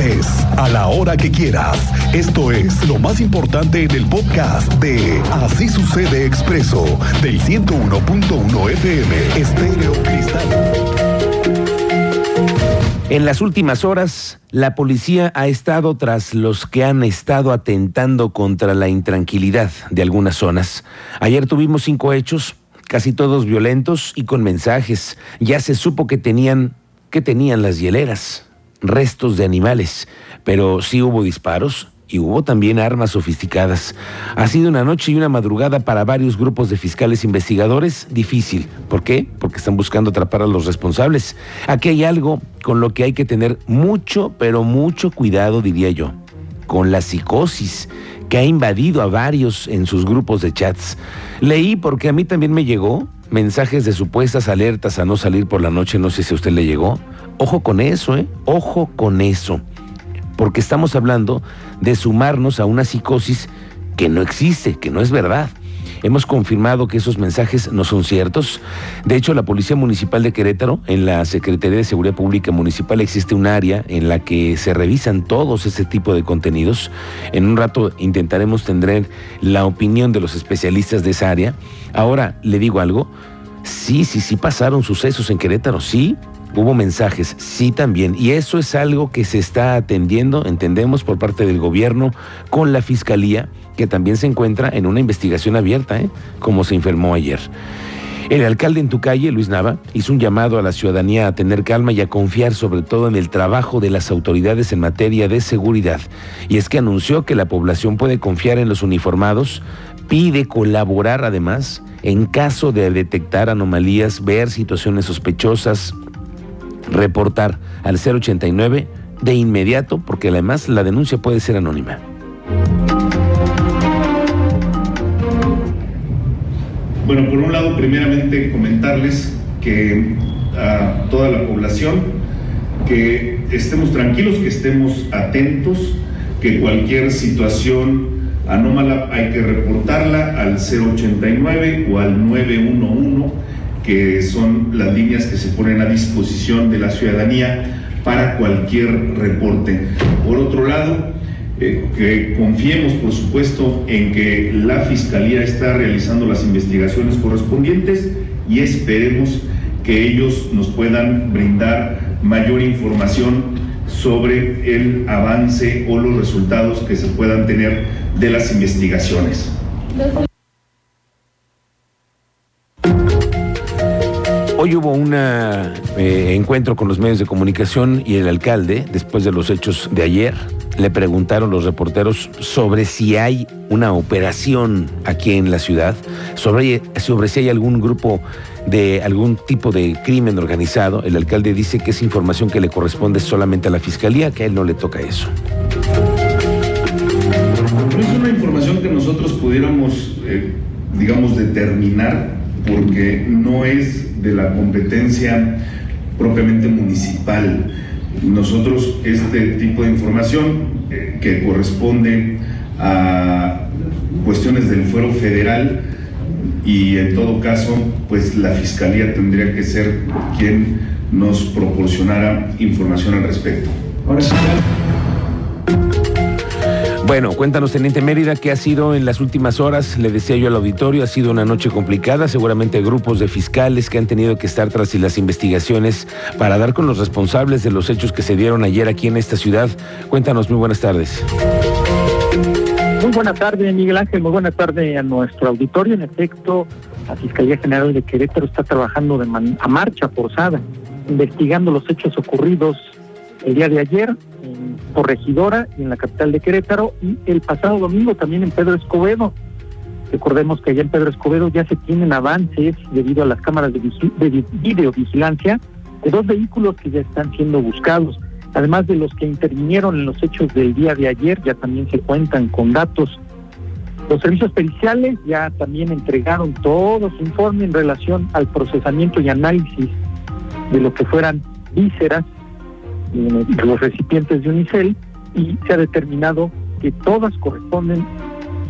estés, a la hora que quieras. Esto es lo más importante en el podcast de Así sucede expreso del 101.1 FM Estéreo Cristal. En las últimas horas, la policía ha estado tras los que han estado atentando contra la intranquilidad de algunas zonas. Ayer tuvimos cinco hechos, casi todos violentos y con mensajes. Ya se supo que tenían, que tenían las hieleras, restos de animales, pero sí hubo disparos, y hubo también armas sofisticadas. Ha sido una noche y una madrugada para varios grupos de fiscales investigadores difícil. ¿Por qué? Porque están buscando atrapar a los responsables. Aquí hay algo con lo que hay que tener mucho, pero mucho cuidado, diría yo. Con la psicosis que ha invadido a varios en sus grupos de chats. Leí porque a mí también me llegó mensajes de supuestas alertas a no salir por la noche, no sé si a usted le llegó. Ojo con eso, ¿eh? Ojo con eso porque estamos hablando de sumarnos a una psicosis que no existe, que no es verdad. Hemos confirmado que esos mensajes no son ciertos. De hecho, la Policía Municipal de Querétaro, en la Secretaría de Seguridad Pública Municipal, existe un área en la que se revisan todos ese tipo de contenidos. En un rato intentaremos tener la opinión de los especialistas de esa área. Ahora, le digo algo. Sí, sí, sí pasaron sucesos en Querétaro, sí, Hubo mensajes, sí también, y eso es algo que se está atendiendo, entendemos, por parte del gobierno con la Fiscalía, que también se encuentra en una investigación abierta, ¿eh? como se informó ayer. El alcalde en tu calle, Luis Nava, hizo un llamado a la ciudadanía a tener calma y a confiar sobre todo en el trabajo de las autoridades en materia de seguridad. Y es que anunció que la población puede confiar en los uniformados, pide colaborar además en caso de detectar anomalías, ver situaciones sospechosas, reportar al 089 de inmediato, porque además la denuncia puede ser anónima. Bueno, por un lado, primeramente comentarles que a toda la población que estemos tranquilos, que estemos atentos, que cualquier situación anómala hay que reportarla al 089 o al 911 que son las líneas que se ponen a disposición de la ciudadanía para cualquier reporte. Por otro lado, eh, que confiemos, por supuesto, en que la Fiscalía está realizando las investigaciones correspondientes y esperemos que ellos nos puedan brindar mayor información sobre el avance o los resultados que se puedan tener de las investigaciones. Hoy hubo un eh, encuentro con los medios de comunicación y el alcalde, después de los hechos de ayer, le preguntaron los reporteros sobre si hay una operación aquí en la ciudad, sobre, sobre si hay algún grupo de algún tipo de crimen organizado. El alcalde dice que es información que le corresponde solamente a la fiscalía, que a él no le toca eso. No es una información que nosotros pudiéramos, eh, digamos, determinar porque no es de la competencia propiamente municipal. Nosotros este tipo de información eh, que corresponde a cuestiones del fuero federal y en todo caso pues la fiscalía tendría que ser quien nos proporcionara información al respecto. Bueno, cuéntanos, Teniente Mérida, qué ha sido en las últimas horas. Le decía yo al auditorio, ha sido una noche complicada. Seguramente grupos de fiscales que han tenido que estar tras las investigaciones para dar con los responsables de los hechos que se dieron ayer aquí en esta ciudad. Cuéntanos, muy buenas tardes. Muy buenas tardes, Miguel Ángel. Muy buenas tardes a nuestro auditorio. En efecto, la Fiscalía General de Querétaro está trabajando de a marcha forzada, investigando los hechos ocurridos el día de ayer en Corregidora y en la capital de Querétaro y el pasado domingo también en Pedro Escobedo. Recordemos que allá en Pedro Escobedo ya se tienen avances debido a las cámaras de, de videovigilancia de dos vehículos que ya están siendo buscados. Además de los que intervinieron en los hechos del día de ayer, ya también se cuentan con datos. Los servicios periciales ya también entregaron todo su informe en relación al procesamiento y análisis de lo que fueran vísceras los recipientes de Unicel y se ha determinado que todas corresponden,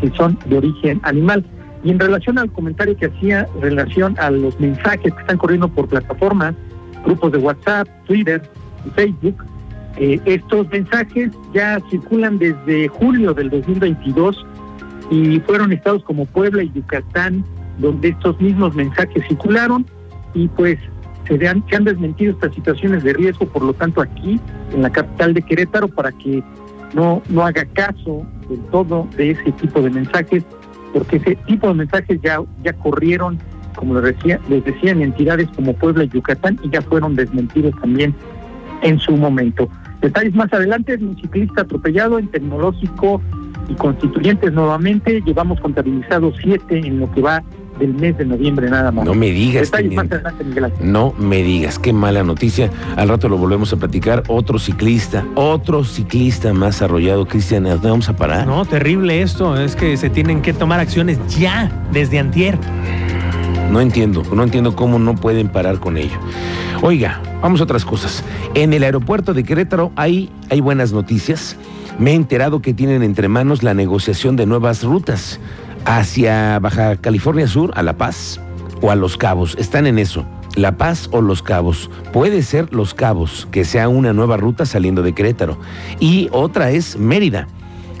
que son de origen animal. Y en relación al comentario que hacía, relación a los mensajes que están corriendo por plataformas, grupos de WhatsApp, Twitter y Facebook, Eh, estos mensajes ya circulan desde julio del 2022 y fueron estados como Puebla y Yucatán donde estos mismos mensajes circularon y pues se han, desmentido estas situaciones de riesgo, por lo tanto aquí en la capital de Querétaro para que no, no haga caso del todo de ese tipo de mensajes, porque ese tipo de mensajes ya, ya corrieron, como les decía, les decía, en entidades como Puebla y Yucatán y ya fueron desmentidos también en su momento. Detalles más adelante, un ciclista atropellado en tecnológico y constituyentes nuevamente, llevamos contabilizados siete en lo que va del mes de noviembre nada más. No me digas. Detalles más adelante, Miguel Ángel. No me digas, qué mala noticia. Al rato lo volvemos a platicar. Otro ciclista, otro ciclista más arrollado. Cristian, ¿a dónde vamos a parar? No, terrible esto. Es que se tienen que tomar acciones ya, desde antier. No entiendo, no entiendo cómo no pueden parar con ello. Oiga, vamos a otras cosas. En el aeropuerto de Querétaro hay, hay buenas noticias. Me he enterado que tienen entre manos la negociación de nuevas rutas hacia Baja California Sur, a La Paz o a Los Cabos. Están en eso. La Paz o Los Cabos. Puede ser Los Cabos, que sea una nueva ruta saliendo de Querétaro. Y otra es Mérida.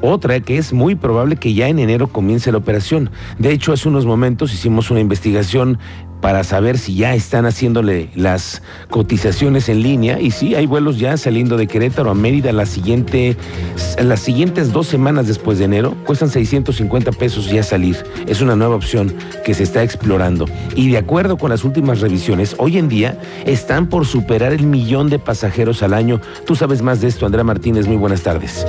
Otra que es muy probable que ya en enero comience la operación. De hecho, hace unos momentos hicimos una investigación para saber si ya están haciéndole las cotizaciones en línea y sí, hay vuelos ya saliendo de Querétaro a Mérida la siguiente, las siguientes dos semanas después de enero, cuestan 650 pesos ya salir. Es una nueva opción que se está explorando y de acuerdo con las últimas revisiones, hoy en día están por superar el millón de pasajeros al año. Tú sabes más de esto, Andrea Martínez, muy buenas tardes.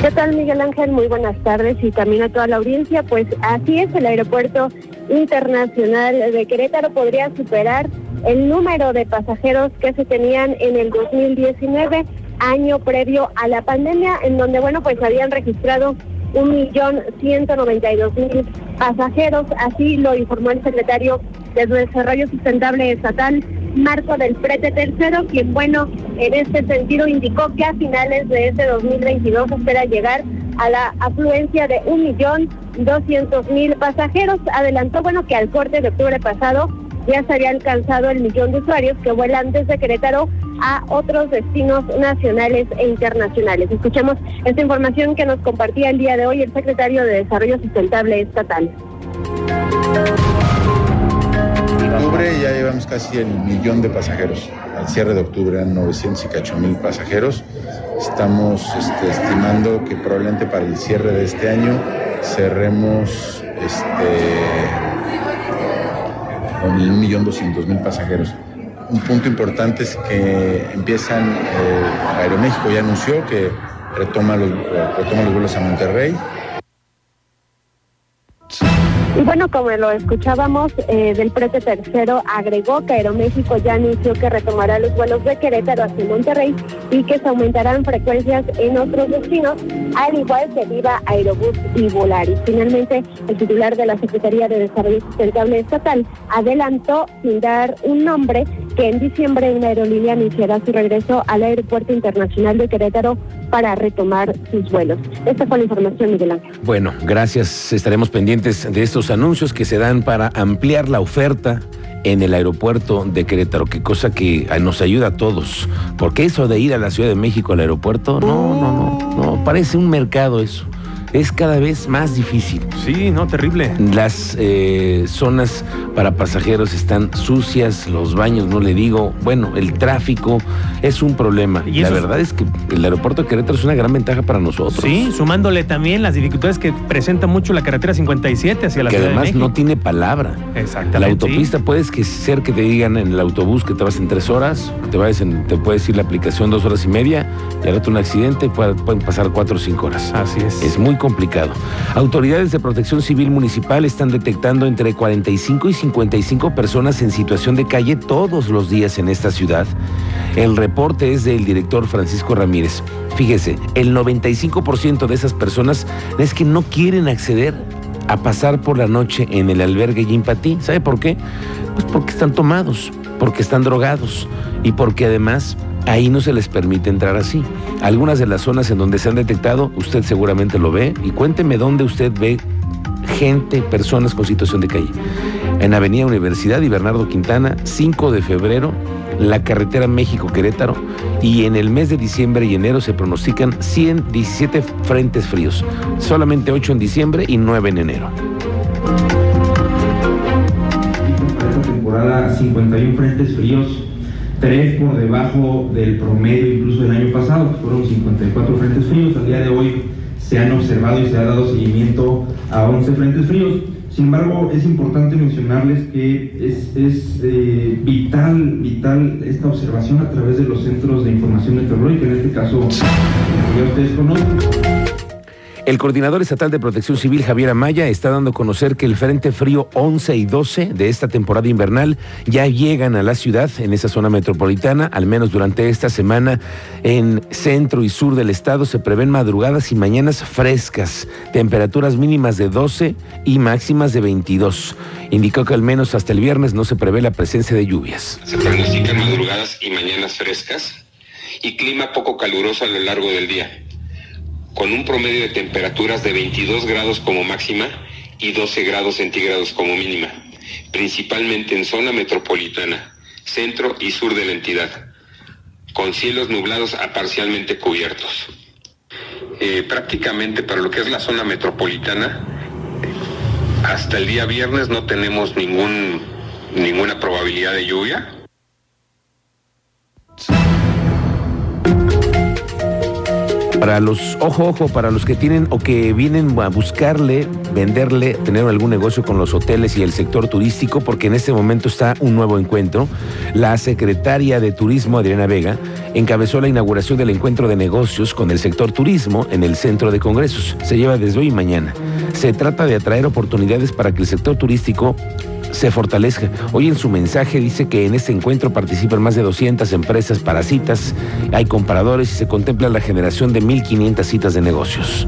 ¿Qué tal, Miguel Ángel? Muy buenas tardes y también a toda la audiencia. Pues así es, el aeropuerto internacional de Querétaro podría superar el número de pasajeros que se tenían en el 2019, año previo a la pandemia, en donde, bueno, pues habían registrado un millón ciento noventa y dos mil pasajeros. Así lo informó el secretario de Desarrollo Sustentable Estatal, Marco del Prete Tercero, quien, bueno, en este sentido indicó que a finales de este 2022 espera llegar a la afluencia de un millón doscientos mil pasajeros. Adelantó, bueno, que al corte de octubre pasado ya se había alcanzado el millón de usuarios que vuelan desde Querétaro a otros destinos nacionales e internacionales. Escuchemos esta información que nos compartía el día de hoy el secretario de Desarrollo Sustentable Estatal. En octubre ya llevamos casi el millón de pasajeros. Al cierre de octubre eran 900 y cacho mil pasajeros. Estamos este, estimando que probablemente para el cierre de este año cerremos este, con doscientos mil pasajeros. Un punto importante es que empiezan, eh, Aeroméxico ya anunció que retoma los, retoma los vuelos a Monterrey. Y bueno, como lo escuchábamos, eh, del prete tercero agregó que Aeroméxico ya anunció que retomará los vuelos de Querétaro hacia Monterrey y que se aumentarán frecuencias en otros destinos, al igual que Viva Aerobús y Volaris. Finalmente, el titular de la Secretaría de Desarrollo Sustentable Estatal adelantó sin dar un nombre que en diciembre una aerolínea anunciará su regreso al Aeropuerto Internacional de Querétaro para retomar sus vuelos. Esta fue la información, Miguel Ángel. Bueno, gracias. Estaremos pendientes de estos anuncios que se dan para ampliar la oferta en el aeropuerto de Querétaro, qué cosa que ah, nos ayuda a todos. Porque eso de ir a la Ciudad de México al aeropuerto, no, no, no, no, parece un mercado eso. Es cada vez más difícil. Sí, no, terrible. Las eh, zonas para pasajeros están sucias, los baños, no le digo. Bueno, el tráfico es un problema. Y la verdad es que el aeropuerto de Querétaro es una gran ventaja para nosotros. Sí, sumándole también las dificultades que presenta mucho la carretera 57 hacia la que Ciudad de además México. no tiene palabra. Exactamente. La autopista puedes que ser que te digan en el autobús que te vas en tres horas, te vayas en, te puede decir la aplicación dos horas y media, y rato un accidente puede- pueden pasar cuatro o cinco horas. Así es. Es muy complicado. Autoridades de protección civil municipal están detectando entre 45 y 55 personas en situación de calle todos los días en esta ciudad. El reporte es del director Francisco Ramírez. Fíjese, el 95% de esas personas es que no quieren acceder a pasar por la noche en el albergue Yimpatí. ¿Sabe por qué? Pues porque están tomados, porque están drogados y porque además ahí no se les permite entrar así. Algunas de las zonas en donde se han detectado, usted seguramente lo ve y cuénteme dónde usted ve gente, personas con situación de calle. En Avenida Universidad y Bernardo Quintana, 5 de febrero, la carretera México-Querétaro y en el mes de diciembre y enero se pronostican 117 frentes fríos, solamente 8 en diciembre y 9 en enero. Para esta temporada 51 frentes fríos, 3 por debajo del promedio incluso del año pasado, que fueron 54 frentes fríos. Al día de hoy se han observado y se ha dado seguimiento a 11 frentes fríos. Sin embargo, es importante mencionarles que es, es eh, vital, vital esta observación a través de los centros de información meteorológica, en este caso, ya ustedes conocen. El coordinador estatal de protección civil, Javier Amaya, está dando a conocer que el Frente Frío 11 y 12 de esta temporada invernal ya llegan a la ciudad, en esa zona metropolitana, al menos durante esta semana. En centro y sur del estado se prevén madrugadas y mañanas frescas, temperaturas mínimas de 12 y máximas de 22. Indicó que al menos hasta el viernes no se prevé la presencia de lluvias. Se pronostican madrugadas y mañanas frescas y clima poco caluroso a lo largo del día con un promedio de temperaturas de 22 grados como máxima y 12 grados centígrados como mínima, principalmente en zona metropolitana, centro y sur de la entidad, con cielos nublados a parcialmente cubiertos. Eh, prácticamente para lo que es la zona metropolitana, hasta el día viernes no tenemos ningún, ninguna probabilidad de lluvia. Para los, ojo, ojo, para los que tienen o que vienen a buscarle, venderle, tener algún negocio con los hoteles y el sector turístico, porque en este momento está un nuevo encuentro. La secretaria de Turismo, Adriana Vega, encabezó la inauguración del encuentro de negocios con el sector turismo en el centro de congresos. Se lleva desde hoy y mañana. Se trata de atraer oportunidades para que el sector turístico se fortalezca. Hoy en su mensaje dice que en este encuentro participan más de 200 empresas para citas, hay compradores y se contempla la generación de 1.500 citas de negocios.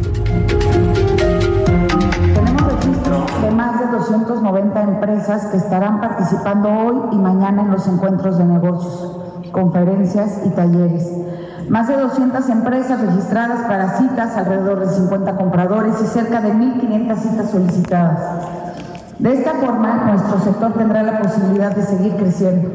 Tenemos registro de más de 290 empresas que estarán participando hoy y mañana en los encuentros de negocios, conferencias y talleres. Más de 200 empresas registradas para citas, alrededor de 50 compradores y cerca de 1.500 citas solicitadas. De esta forma, nuestro sector tendrá la posibilidad de seguir creciendo.